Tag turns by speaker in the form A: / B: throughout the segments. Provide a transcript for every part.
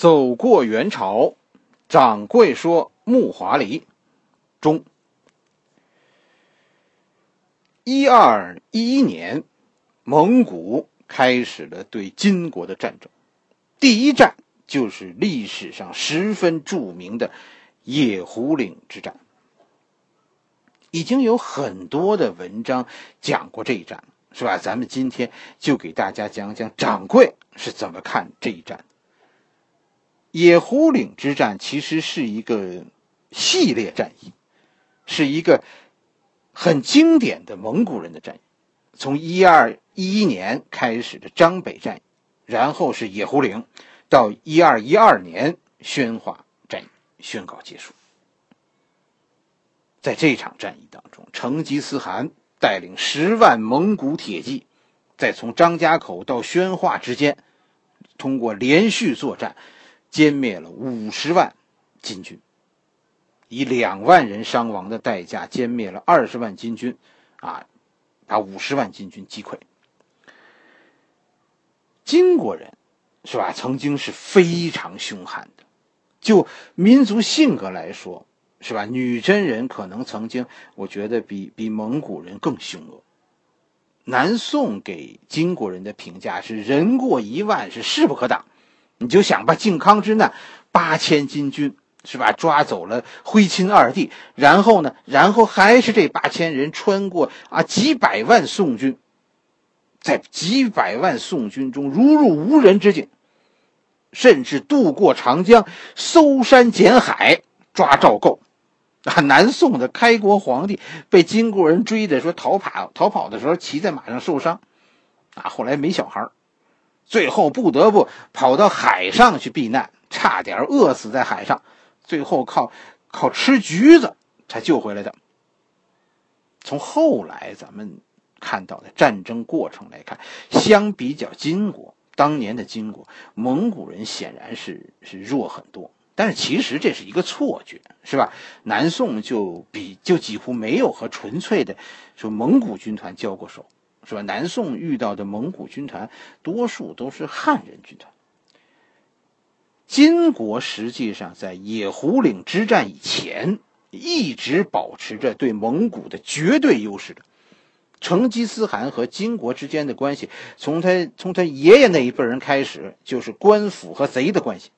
A: 走过元朝，掌柜说木华黎中。一二一一年，蒙古开始了对金国的战争，第一战就是历史上十分著名的野狐岭之战。已经有很多的文章讲过这一战，是吧？咱们今天就给大家讲讲掌柜是怎么看这一战。野狐岭之战其实是一个系列战役，是一个很经典的蒙古人的战役。从一二一一年开始的张北战役，然后是野狐岭，到一二一二年宣化战役宣告结束。在这场战役当中，成吉思汗带领十万蒙古铁骑，在从张家口到宣化之间，通过连续作战，歼灭了五十万金军，以两万人伤亡的代价歼灭了二十万金军，啊，把五十万金军击溃。金国人，是吧？曾经是非常凶悍的，就民族性格来说。是吧？女真人可能曾经，我觉得比比蒙古人更凶恶。南宋给金国人的评价是人过一万是势不可挡。你就想吧，靖康之难，八千金军是吧？抓走了徽钦二帝，然后呢，然后还是这八千人穿过啊几百万宋军，在几百万宋军中如入无人之境，甚至渡过长江，搜山捡海抓赵构。啊，南宋的开国皇帝被金国人追的，说逃跑逃跑的时候骑在马上受伤，啊，后来没小孩最后不得不跑到海上去避难，差点饿死在海上，最后靠靠吃橘子才救回来的。从后来咱们看到的战争过程来看，相比较金国当年的金国，蒙古人显然是是弱很多。但是其实这是一个错觉，是吧？南宋就比就几乎没有和纯粹的说蒙古军团交过手，是吧？南宋遇到的蒙古军团多数都是汉人军团。金国实际上在野狐岭之战以前一直保持着对蒙古的绝对优势的。成吉思汗和金国之间的关系，从他从他爷爷那一辈人开始就是官府和贼的关系。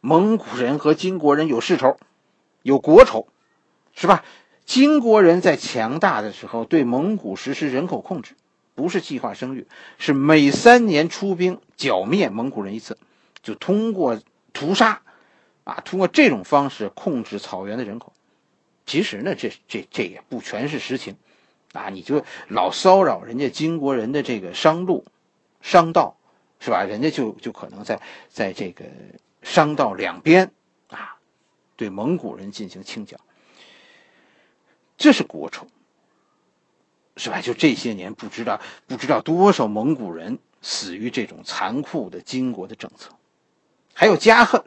A: 蒙古人和金国人有世仇，有国仇，是吧？金国人在强大的时候对蒙古实施人口控制，不是计划生育，是每三年出兵剿灭蒙古人一次，就通过屠杀，啊，通过这种方式控制草原的人口。其实呢，这这这也不全是实情，啊，你就老骚扰人家金国人的这个商路、商道，是吧？人家就就可能在在这个。商道两边，啊，对蒙古人进行清剿，这是国仇，是吧？就这些年，不知道不知道多少蒙古人死于这种残酷的金国的政策，还有家恨，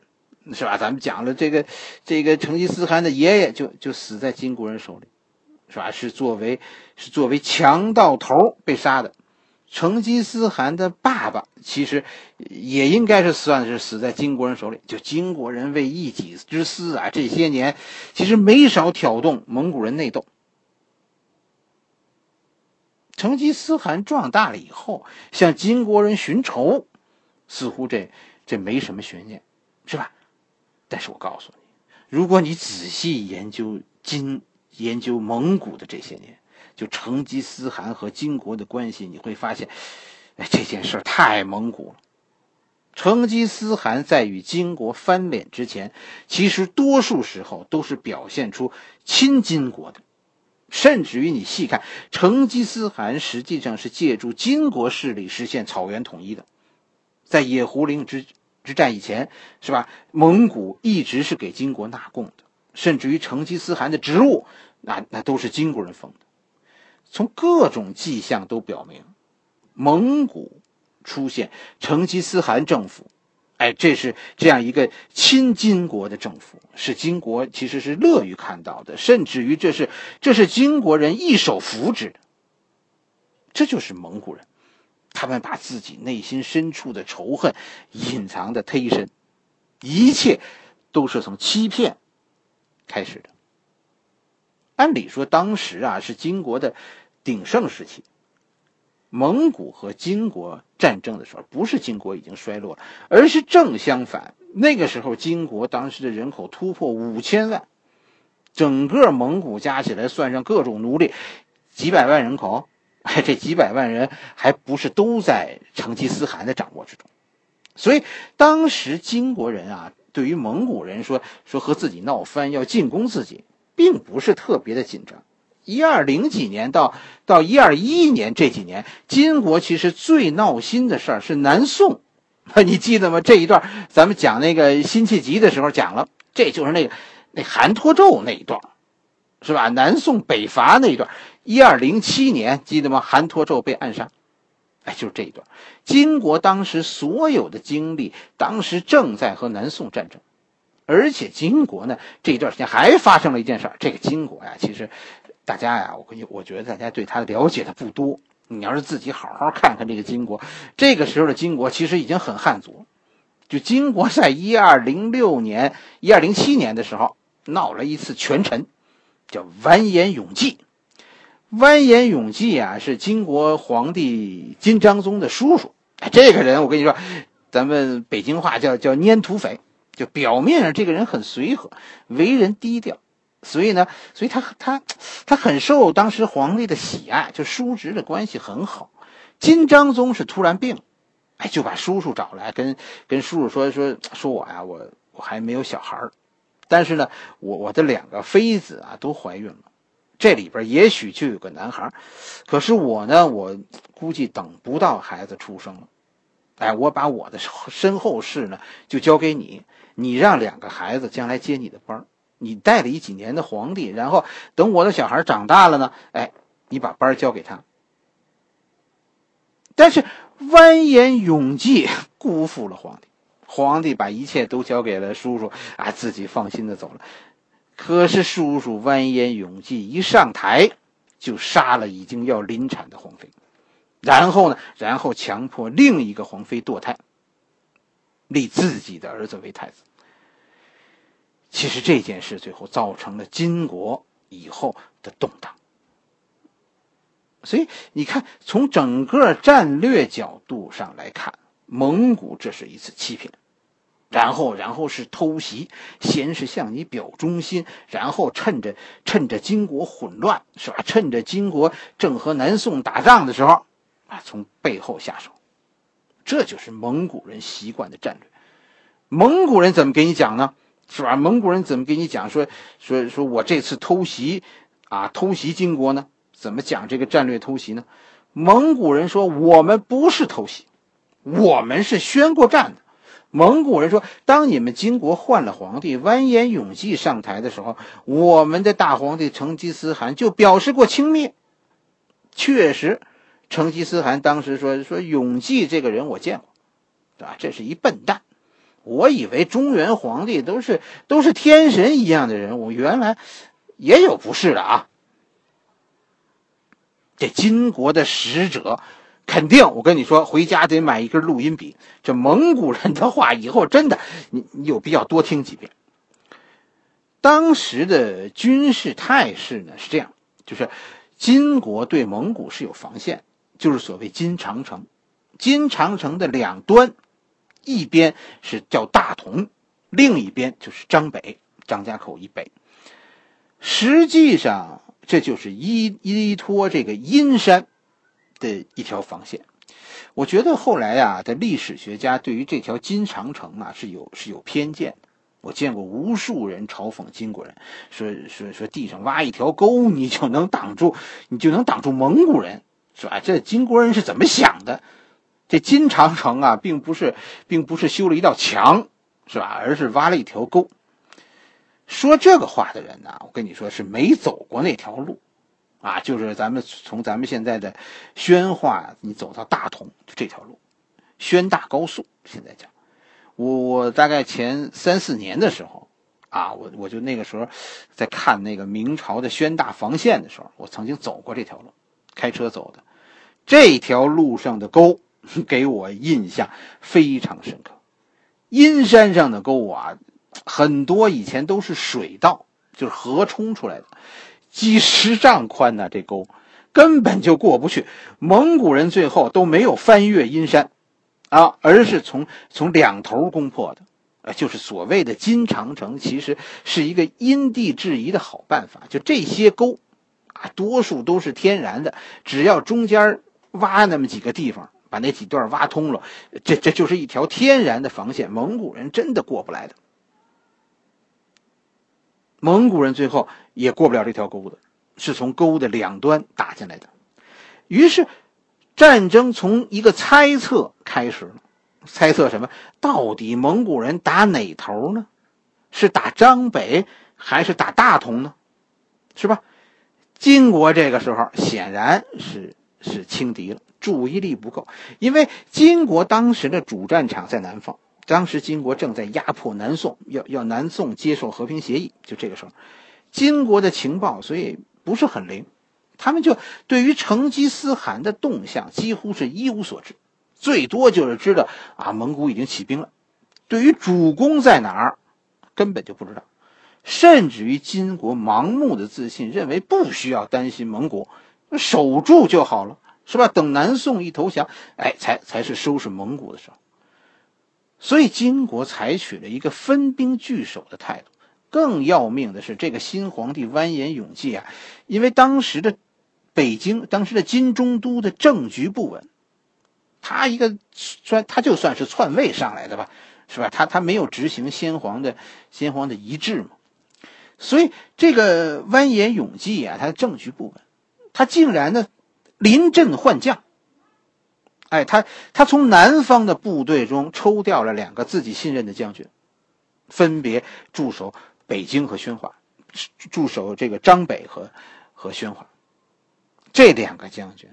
A: 是吧？咱们讲了这个这个成吉思汗的爷爷就就死在金国人手里，是吧？是作为是作为强盗头被杀的。成吉思汗的爸爸其实也应该是算是死在金国人手里。就金国人为一己之私啊，这些年其实没少挑动蒙古人内斗。成吉思汗壮大了以后，向金国人寻仇，似乎这这没什么悬念，是吧？但是我告诉你，如果你仔细研究金、研究蒙古的这些年。就成吉思汗和金国的关系，你会发现，哎，这件事太蒙古了。成吉思汗在与金国翻脸之前，其实多数时候都是表现出亲金国的，甚至于你细看，成吉思汗实际上是借助金国势力实现草原统一的。在野狐岭之之战以前，是吧？蒙古一直是给金国纳贡的，甚至于成吉思汗的职务，那那都是金国人封的。从各种迹象都表明，蒙古出现成吉思汗政府，哎，这是这样一个亲金国的政府，是金国其实是乐于看到的，甚至于这是这是金国人一手扶植的。这就是蒙古人，他们把自己内心深处的仇恨隐藏的忒深，一切都是从欺骗开始的。按理说，当时啊是金国的鼎盛时期。蒙古和金国战争的时候，不是金国已经衰落了，而是正相反。那个时候，金国当时的人口突破五千万，整个蒙古加起来，算上各种奴隶，几百万人口。这几百万人还不是都在成吉思汗的掌握之中。所以，当时金国人啊，对于蒙古人说说和自己闹翻，要进攻自己，并不是特别的紧张。一二零几年到到一二一年这几年，金国其实最闹心的事儿是南宋，你记得吗？这一段咱们讲那个辛弃疾的时候讲了，这就是那个那韩托胄那一段，是吧？南宋北伐那一段，一二零七年记得吗？韩托胄被暗杀，哎，就是这一段。金国当时所有的精力，当时正在和南宋战争。而且金国呢，这一段时间还发生了一件事儿。这个金国呀，其实大家呀，我跟你，我觉得大家对他了解的不多。你要是自己好好看看这个金国，这个时候的金国其实已经很汉族。就金国在一二零六年、一二零七年的时候闹了一次权臣，叫完颜永济。完颜永济啊，是金国皇帝金章宗的叔叔。这个人，我跟你说，咱们北京话叫叫粘土匪。就表面上这个人很随和，为人低调，所以呢，所以他他他很受当时皇帝的喜爱，就叔侄的关系很好。金章宗是突然病，哎，就把叔叔找来，跟跟叔叔说说说我呀，我我还没有小孩儿，但是呢，我我的两个妃子啊都怀孕了，这里边也许就有个男孩，可是我呢，我估计等不到孩子出生了，哎，我把我的身后事呢就交给你。你让两个孩子将来接你的班儿，你代理几年的皇帝，然后等我的小孩长大了呢，哎，你把班交给他。但是蜿蜒永济 辜负了皇帝，皇帝把一切都交给了叔叔啊，自己放心的走了。可是叔叔蜿蜒永济一上台，就杀了已经要临产的皇妃，然后呢，然后强迫另一个皇妃堕胎。立自己的儿子为太子。其实这件事最后造成了金国以后的动荡。所以你看，从整个战略角度上来看，蒙古这是一次欺骗，然后，然后是偷袭，先是向你表忠心，然后趁着趁着金国混乱，是吧？趁着金国正和南宋打仗的时候，啊，从背后下手。这就是蒙古人习惯的战略。蒙古人怎么给你讲呢？是吧？蒙古人怎么给你讲说说说我这次偷袭，啊，偷袭金国呢？怎么讲这个战略偷袭呢？蒙古人说我们不是偷袭，我们是宣过战的。蒙古人说，当你们金国换了皇帝完颜永济上台的时候，我们的大皇帝成吉思汗就表示过轻蔑。确实。成吉思汗当时说：“说永济这个人我见过，对吧？这是一笨蛋。我以为中原皇帝都是都是天神一样的人物，原来也有不是的啊。这金国的使者肯定，我跟你说，回家得买一根录音笔。这蒙古人的话，以后真的你你有必要多听几遍。当时的军事态势呢是这样，就是金国对蒙古是有防线。”就是所谓金长城，金长城的两端，一边是叫大同，另一边就是张北，张家口以北。实际上，这就是依依托这个阴山的一条防线。我觉得后来啊，的历史学家对于这条金长城啊是有是有偏见的。我见过无数人嘲讽金国人，说说说地上挖一条沟，你就能挡住，你就能挡住蒙古人。是吧？这金国人是怎么想的？这金长城啊，并不是，并不是修了一道墙，是吧？而是挖了一条沟。说这个话的人呢，我跟你说是没走过那条路，啊，就是咱们从咱们现在的宣化，你走到大同就这条路，宣大高速。现在讲，我我大概前三四年的时候，啊，我我就那个时候在看那个明朝的宣大防线的时候，我曾经走过这条路。开车走的这条路上的沟，给我印象非常深刻。阴山上的沟啊，很多以前都是水道，就是河冲出来的，几十丈宽呢，这沟根本就过不去。蒙古人最后都没有翻越阴山，啊，而是从从两头攻破的。呃，就是所谓的金长城，其实是一个因地制宜的好办法。就这些沟，啊，多数都是天然的，只要中间挖那么几个地方。把那几段挖通了，这这就是一条天然的防线，蒙古人真的过不来的。蒙古人最后也过不了这条沟的，是从沟的两端打进来的。于是，战争从一个猜测开始了。猜测什么？到底蒙古人打哪头呢？是打张北还是打大同呢？是吧？金国这个时候显然是是轻敌了。注意力不够，因为金国当时的主战场在南方，当时金国正在压迫南宋，要要南宋接受和平协议。就这个时候，金国的情报所以不是很灵，他们就对于成吉思汗的动向几乎是一无所知，最多就是知道啊蒙古已经起兵了，对于主攻在哪儿根本就不知道，甚至于金国盲目的自信，认为不需要担心蒙古，守住就好了。是吧？等南宋一投降，哎，才才是收拾蒙古的时候。所以金国采取了一个分兵据守的态度。更要命的是，这个新皇帝完颜永济啊，因为当时的北京，当时的金中都的政局不稳，他一个算他就算是篡位上来的吧，是吧？他他没有执行先皇的先皇的遗志嘛，所以这个完颜永济啊，他的政局不稳，他竟然呢。临阵换将，哎，他他从南方的部队中抽调了两个自己信任的将军，分别驻守北京和宣化，驻守这个张北和和宣化。这两个将军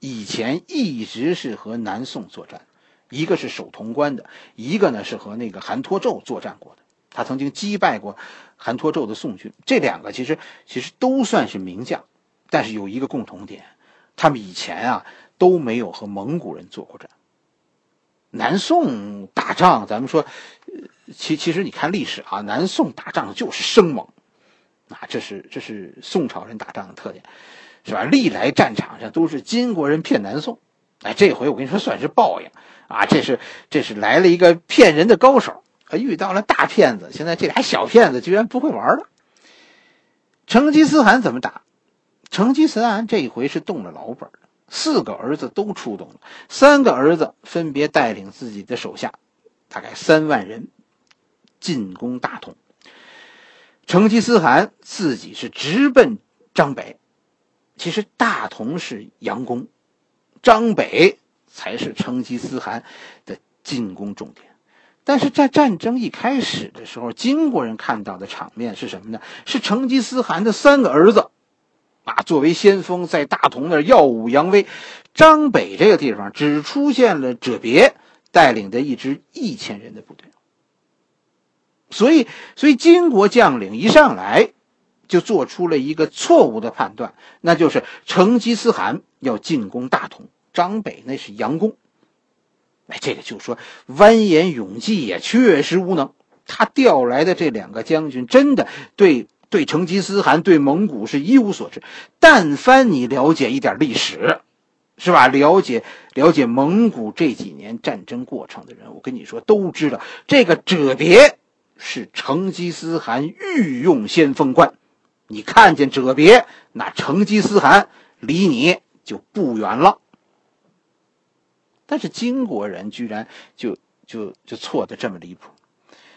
A: 以前一直是和南宋作战，一个是守潼关的，一个呢是和那个韩托胄作战过的。他曾经击败过韩托胄的宋军。这两个其实其实都算是名将，但是有一个共同点。他们以前啊都没有和蒙古人做过战。南宋打仗，咱们说，其其实你看历史啊，南宋打仗就是生猛，啊，这是这是宋朝人打仗的特点，是吧？历来战场上都是金国人骗南宋，哎，这回我跟你说算是报应啊！这是这是来了一个骗人的高手，遇到了大骗子，现在这俩小骗子居然不会玩了。成吉思汗怎么打？成吉思汗这一回是动了老本了，四个儿子都出动了，三个儿子分别带领自己的手下，大概三万人进攻大同。成吉思汗自己是直奔张北，其实大同是佯攻，张北才是成吉思汗的进攻重点。但是在战争一开始的时候，金国人看到的场面是什么呢？是成吉思汗的三个儿子。啊，作为先锋，在大同那耀武扬威。张北这个地方只出现了哲别带领的一支一千人的部队，所以，所以金国将领一上来就做出了一个错误的判断，那就是成吉思汗要进攻大同，张北那是佯攻。哎，这个就说完颜永济也确实无能，他调来的这两个将军真的对。对成吉思汗、对蒙古是一无所知。但凡你了解一点历史，是吧？了解了解蒙古这几年战争过程的人，我跟你说，都知道这个哲别是成吉思汗御用先锋官。你看见哲别，那成吉思汗离你就不远了。但是金国人居然就就就错的这么离谱。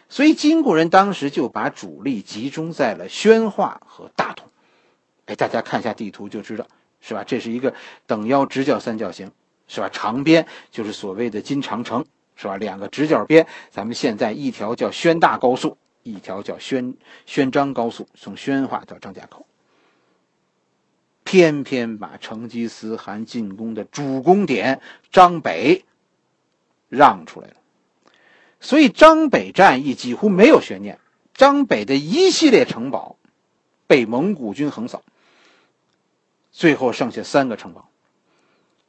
A: 所以金国人当时就把主力集中在了宣化和大同，哎，大家看一下地图就知道，是吧？这是一个等腰直角三角形，是吧？长边就是所谓的金长城，是吧？两个直角边，咱们现在一条叫宣大高速，一条叫宣宣张高速，从宣化到张家口，偏偏把成吉思汗进攻的主攻点张北让出来了。所以张北战役几乎没有悬念，张北的一系列城堡被蒙古军横扫，最后剩下三个城堡。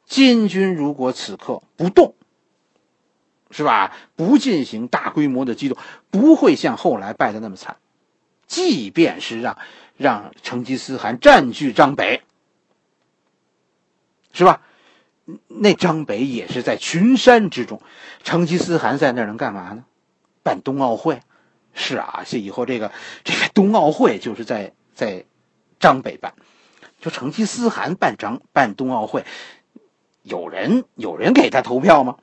A: 金军如果此刻不动，是吧？不进行大规模的机动，不会像后来败的那么惨。即便是让让成吉思汗占据张北，是吧？那张北也是在群山之中，成吉思汗在那儿能干嘛呢？办冬奥会。是啊，这以后这个这个冬奥会就是在在张北办，就成吉思汗办张办冬奥会，有人有人给他投票吗？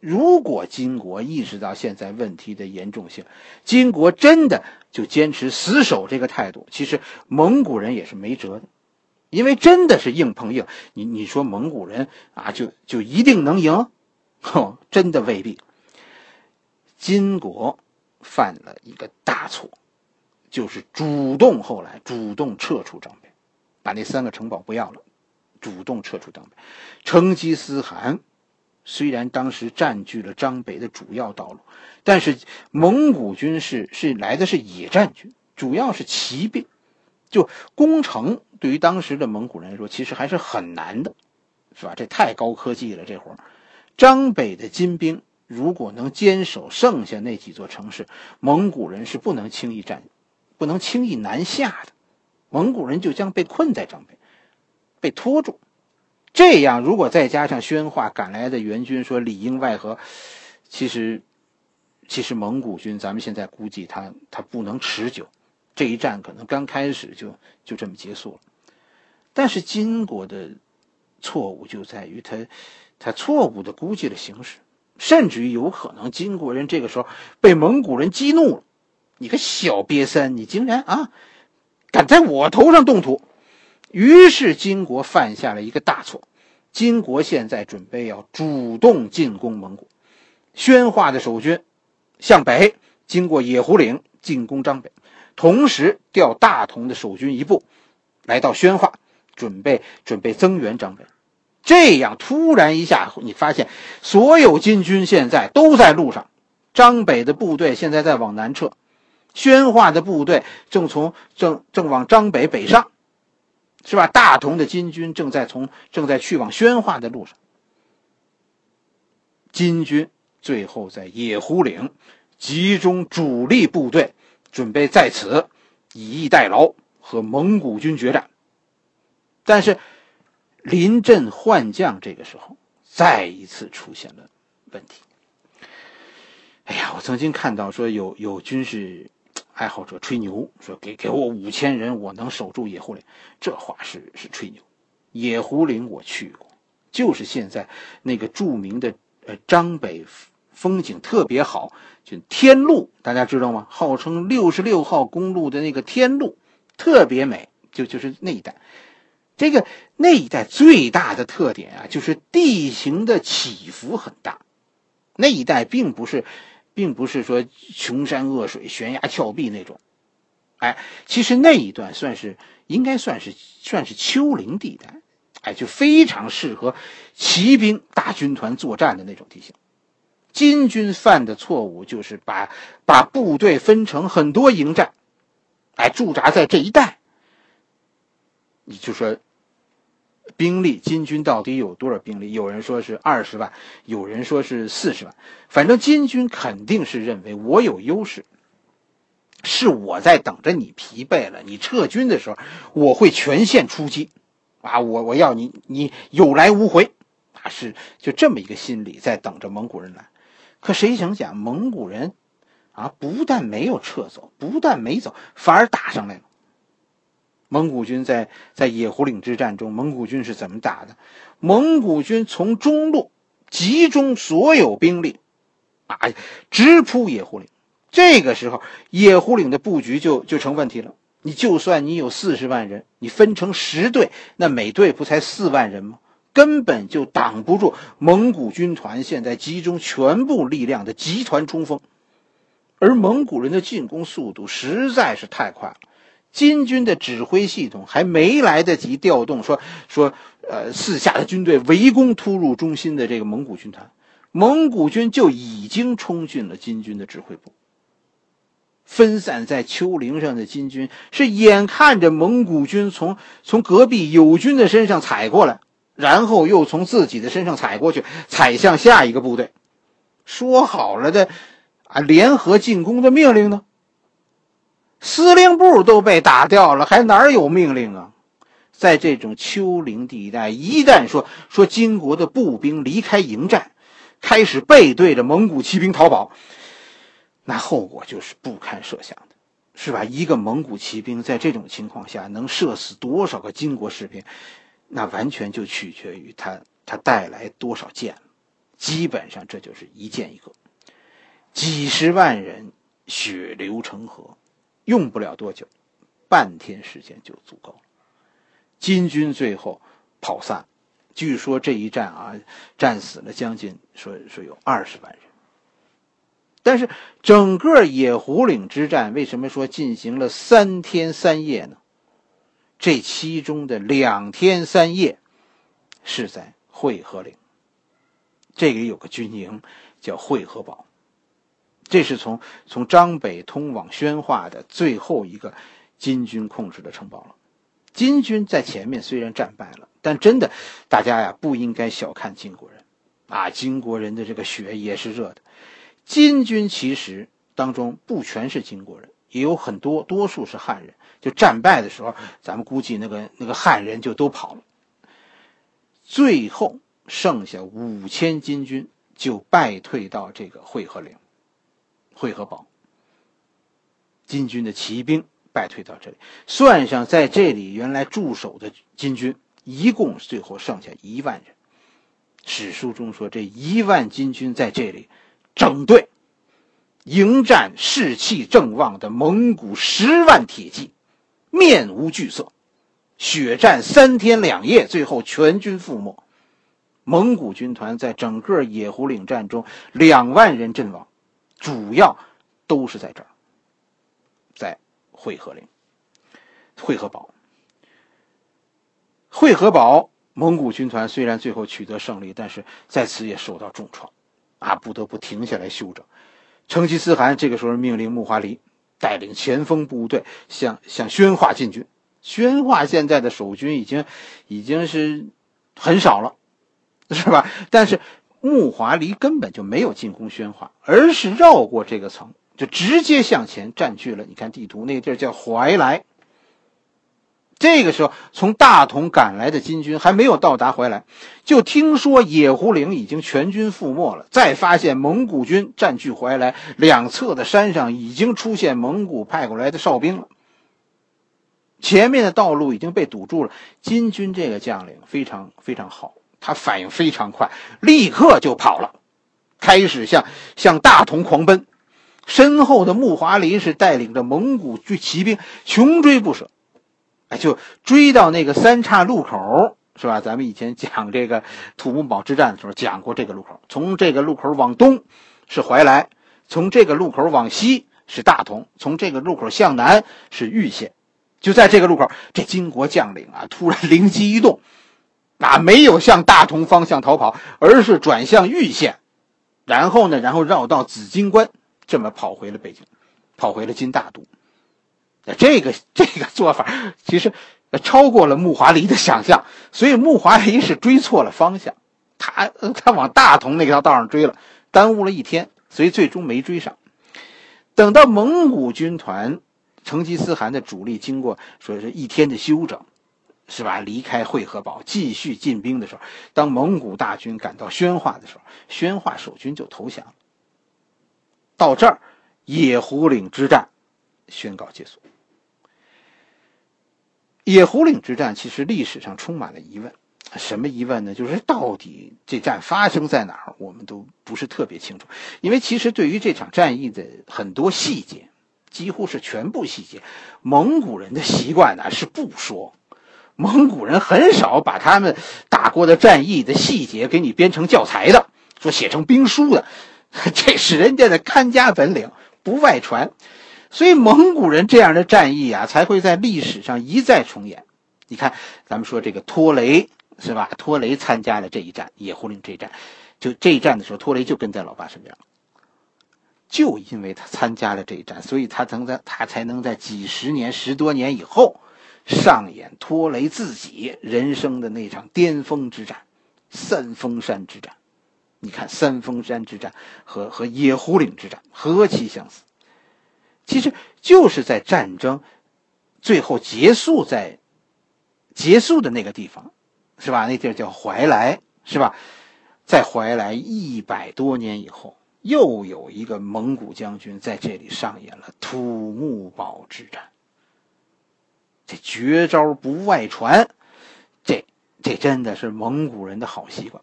A: 如果金国意识到现在问题的严重性，金国真的就坚持死守这个态度，其实蒙古人也是没辙的，因为真的是硬碰硬。你你说蒙古人啊，就就一定能赢？哼，真的未必。金国犯了一个大错，就是主动后来主动撤出张北，把那三个城堡不要了，主动撤出张北。成吉思汗。虽然当时占据了张北的主要道路，但是蒙古军是是来的是野战军，主要是骑兵，就攻城对于当时的蒙古人来说，其实还是很难的，是吧？这太高科技了，这活张北的金兵如果能坚守剩下那几座城市，蒙古人是不能轻易占，不能轻易南下的，蒙古人就将被困在张北，被拖住。这样，如果再加上宣化赶来的援军，说里应外合，其实，其实蒙古军咱们现在估计他他不能持久，这一战可能刚开始就就这么结束了。但是金国的错误就在于他他错误的估计了形势，甚至于有可能金国人这个时候被蒙古人激怒了。你个小瘪三，你竟然啊，敢在我头上动土！于是金国犯下了一个大错，金国现在准备要主动进攻蒙古，宣化的守军向北经过野狐岭进攻张北，同时调大同的守军一部来到宣化，准备准备增援张北。这样突然一下，你发现所有金军现在都在路上，张北的部队现在在往南撤，宣化的部队正从正正往张北北上。是吧？大同的金军正在从正在去往宣化的路上。金军最后在野狐岭集中主力部队，准备在此以逸待劳和蒙古军决战。但是临阵换将，这个时候再一次出现了问题。哎呀，我曾经看到说有有军事。爱好者吹牛说：“给给我五千人，我能守住野狐岭。”这话是是吹牛。野狐岭我去过，就是现在那个著名的呃张北风景特别好，就天路，大家知道吗？号称六十六号公路的那个天路特别美，就就是那一带。这个那一带最大的特点啊，就是地形的起伏很大。那一带并不是。并不是说穷山恶水、悬崖峭壁那种，哎，其实那一段算是应该算是算是丘陵地带，哎，就非常适合骑兵大军团作战的那种地形。金军犯的错误就是把把部队分成很多营寨，哎，驻扎在这一带。你就说。兵力，金军到底有多少兵力？有人说是二十万，有人说是四十万。反正金军肯定是认为我有优势，是我在等着你疲惫了，你撤军的时候，我会全线出击，啊，我我要你你有来无回，啊，是就这么一个心理在等着蒙古人来。可谁想想，蒙古人啊，不但没有撤走，不但没走，反而打上来了。蒙古军在在野狐岭之战中，蒙古军是怎么打的？蒙古军从中路集中所有兵力，啊，直扑野狐岭。这个时候，野狐岭的布局就就成问题了。你就算你有四十万人，你分成十队，那每队不才四万人吗？根本就挡不住蒙古军团现在集中全部力量的集团冲锋。而蒙古人的进攻速度实在是太快了。金军的指挥系统还没来得及调动，说说，呃，四下的军队围攻突入中心的这个蒙古军团，蒙古军就已经冲进了金军的指挥部。分散在丘陵上的金军是眼看着蒙古军从从隔壁友军的身上踩过来，然后又从自己的身上踩过去，踩向下一个部队，说好了的啊联合进攻的命令呢？司令部都被打掉了，还哪有命令啊？在这种丘陵地带，一旦说说金国的步兵离开营寨，开始背对着蒙古骑兵逃跑，那后果就是不堪设想的，是吧？一个蒙古骑兵在这种情况下能射死多少个金国士兵，那完全就取决于他他带来多少箭，基本上这就是一箭一个，几十万人血流成河，用不了多久，半天时间就足够了。金军最后跑散，据说这一战啊，战死了将近说说有二十万人。但是整个野狐岭之战为什么说进行了三天三夜呢？这其中的两天三夜是在会合岭，这里有个军营叫会合堡，这是从从张北通往宣化的最后一个金军控制的城堡了。金军在前面虽然战败了，但真的，大家呀不应该小看金国人，啊，金国人的这个血也是热的。金军其实当中不全是金国人，也有很多，多数是汉人。就战败的时候，咱们估计那个那个汉人就都跑了。最后剩下五千金军就败退到这个会合岭、会合堡。金军的骑兵。败退到这里，算上在这里原来驻守的金军，一共最后剩下一万人。史书中说，这一万金军在这里整队迎战士气正旺的蒙古十万铁骑，面无惧色，血战三天两夜，最后全军覆没。蒙古军团在整个野狐岭战中两万人阵亡，主要都是在这儿，在。会合岭、会合堡、会合堡，蒙古军团虽然最后取得胜利，但是在此也受到重创，啊，不得不停下来休整。成吉思汗这个时候命令木华黎带领前锋部队向向宣化进军。宣化现在的守军已经已经是很少了，是吧？但是木华黎根本就没有进攻宣化，而是绕过这个层。就直接向前占据了。你看地图，那个地儿叫怀来。这个时候，从大同赶来的金军还没有到达怀来，就听说野狐岭已经全军覆没了。再发现蒙古军占据怀来，两侧的山上已经出现蒙古派过来的哨兵了。前面的道路已经被堵住了。金军这个将领非常非常好，他反应非常快，立刻就跑了，开始向向大同狂奔。身后的木华黎是带领着蒙古军骑兵穷追不舍，哎，就追到那个三岔路口，是吧？咱们以前讲这个土木堡之战的时候讲过这个路口。从这个路口往东是怀来，从这个路口往西是大同，从这个路口向南是玉县。就在这个路口，这金国将领啊，突然灵机一动，啊，没有向大同方向逃跑，而是转向玉县，然后呢，然后绕到紫金关。这么跑回了北京，跑回了金大都。这个这个做法其实超过了木华黎的想象，所以木华黎是追错了方向，他他往大同那条道上追了，耽误了一天，所以最终没追上。等到蒙古军团成吉思汗的主力经过说是一天的休整，是吧？离开会合堡继续进兵的时候，当蒙古大军赶到宣化的时候，宣化守军就投降了。到这儿，野狐岭之战宣告结束。野狐岭之战其实历史上充满了疑问，什么疑问呢？就是到底这战发生在哪儿，我们都不是特别清楚。因为其实对于这场战役的很多细节，几乎是全部细节，蒙古人的习惯呢是不说，蒙古人很少把他们打过的战役的细节给你编成教材的，说写成兵书的。这是人家的看家本领，不外传，所以蒙古人这样的战役啊，才会在历史上一再重演。你看，咱们说这个托雷是吧？托雷参加了这一战，野狐岭这一战，就这一战的时候，托雷就跟在老爸身边就因为他参加了这一战，所以他曾在他才能在几十年、十多年以后，上演托雷自己人生的那场巅峰之战——三峰山之战。你看三峰山之战和和野狐岭之战何其相似，其实就是在战争最后结束在结束的那个地方，是吧？那地儿叫怀来，是吧？在怀来一百多年以后，又有一个蒙古将军在这里上演了土木堡之战。这绝招不外传，这这真的是蒙古人的好习惯。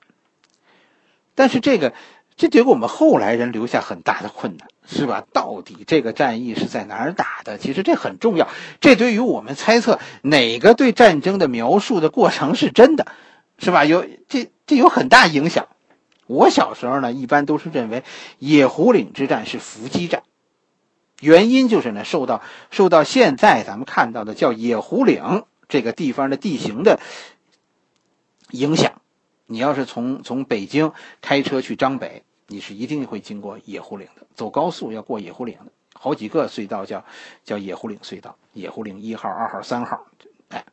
A: 但是这个，这给我们后来人留下很大的困难，是吧？到底这个战役是在哪儿打的？其实这很重要，这对于我们猜测哪个对战争的描述的过程是真的，是吧？有这这有很大影响。我小时候呢，一般都是认为野狐岭之战是伏击战，原因就是呢，受到受到现在咱们看到的叫野狐岭这个地方的地形的影响。你要是从从北京开车去张北，你是一定会经过野狐岭的。走高速要过野狐岭的，好几个隧道叫叫野狐岭隧道，野狐岭一号、二号、三号，哎，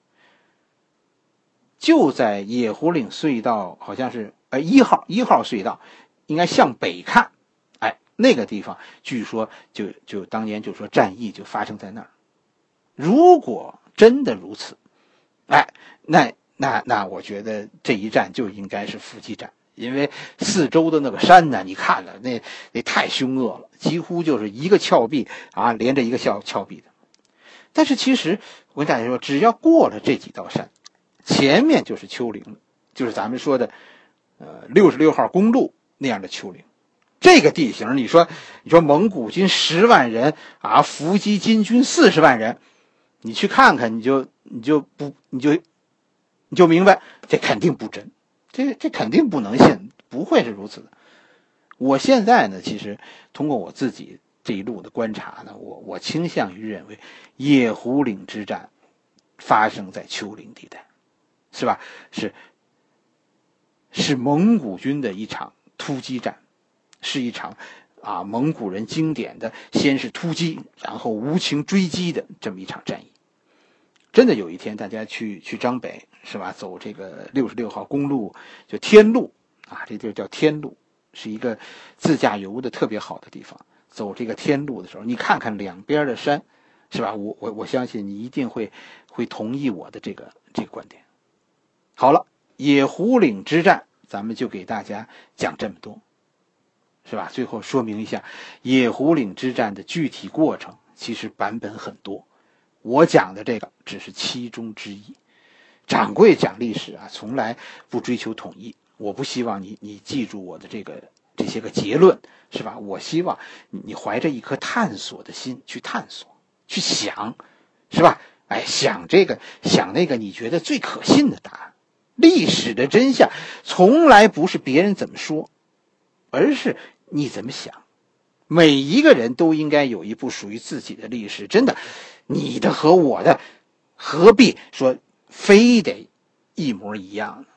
A: 就在野狐岭隧道，好像是呃一号一号隧道，应该向北看，那个地方据说就就当年就说战役就发生在那儿。如果真的如此，哎，那。那那我觉得这一战就应该是伏击战，因为四周的那个山呢，你看了那那太凶恶了，几乎就是一个峭壁啊连着一个峭峭壁的。但是其实我跟大家说，只要过了这几道山，前面就是丘陵，就是咱们说的呃六十六号公路那样的丘陵。这个地形，你说你说蒙古军十万人啊伏击金军四十万人，你去看看，你就你就不你就。你就明白，这肯定不真，这这肯定不能信，不会是如此的。我现在呢，其实通过我自己这一路的观察呢，我我倾向于认为，野狐岭之战发生在丘陵地带，是吧？是是蒙古军的一场突击战，是一场啊蒙古人经典的先是突击，然后无情追击的这么一场战役。真的有一天，大家去去张北是吧？走这个六十六号公路，就天路啊，这地儿叫天路，是一个自驾游的特别好的地方。走这个天路的时候，你看看两边的山，是吧？我我我相信你一定会会同意我的这个这个观点。好了，野狐岭之战，咱们就给大家讲这么多，是吧？最后说明一下，野狐岭之战的具体过程，其实版本很多。我讲的这个只是其中之一。掌柜讲历史啊，从来不追求统一。我不希望你你记住我的这个这些个结论，是吧？我希望你怀着一颗探索的心去探索，去想，是吧？哎，想这个想那个，你觉得最可信的答案。历史的真相从来不是别人怎么说，而是你怎么想。每一个人都应该有一部属于自己的历史，真的。你的和我的，何必说非得一模一样呢？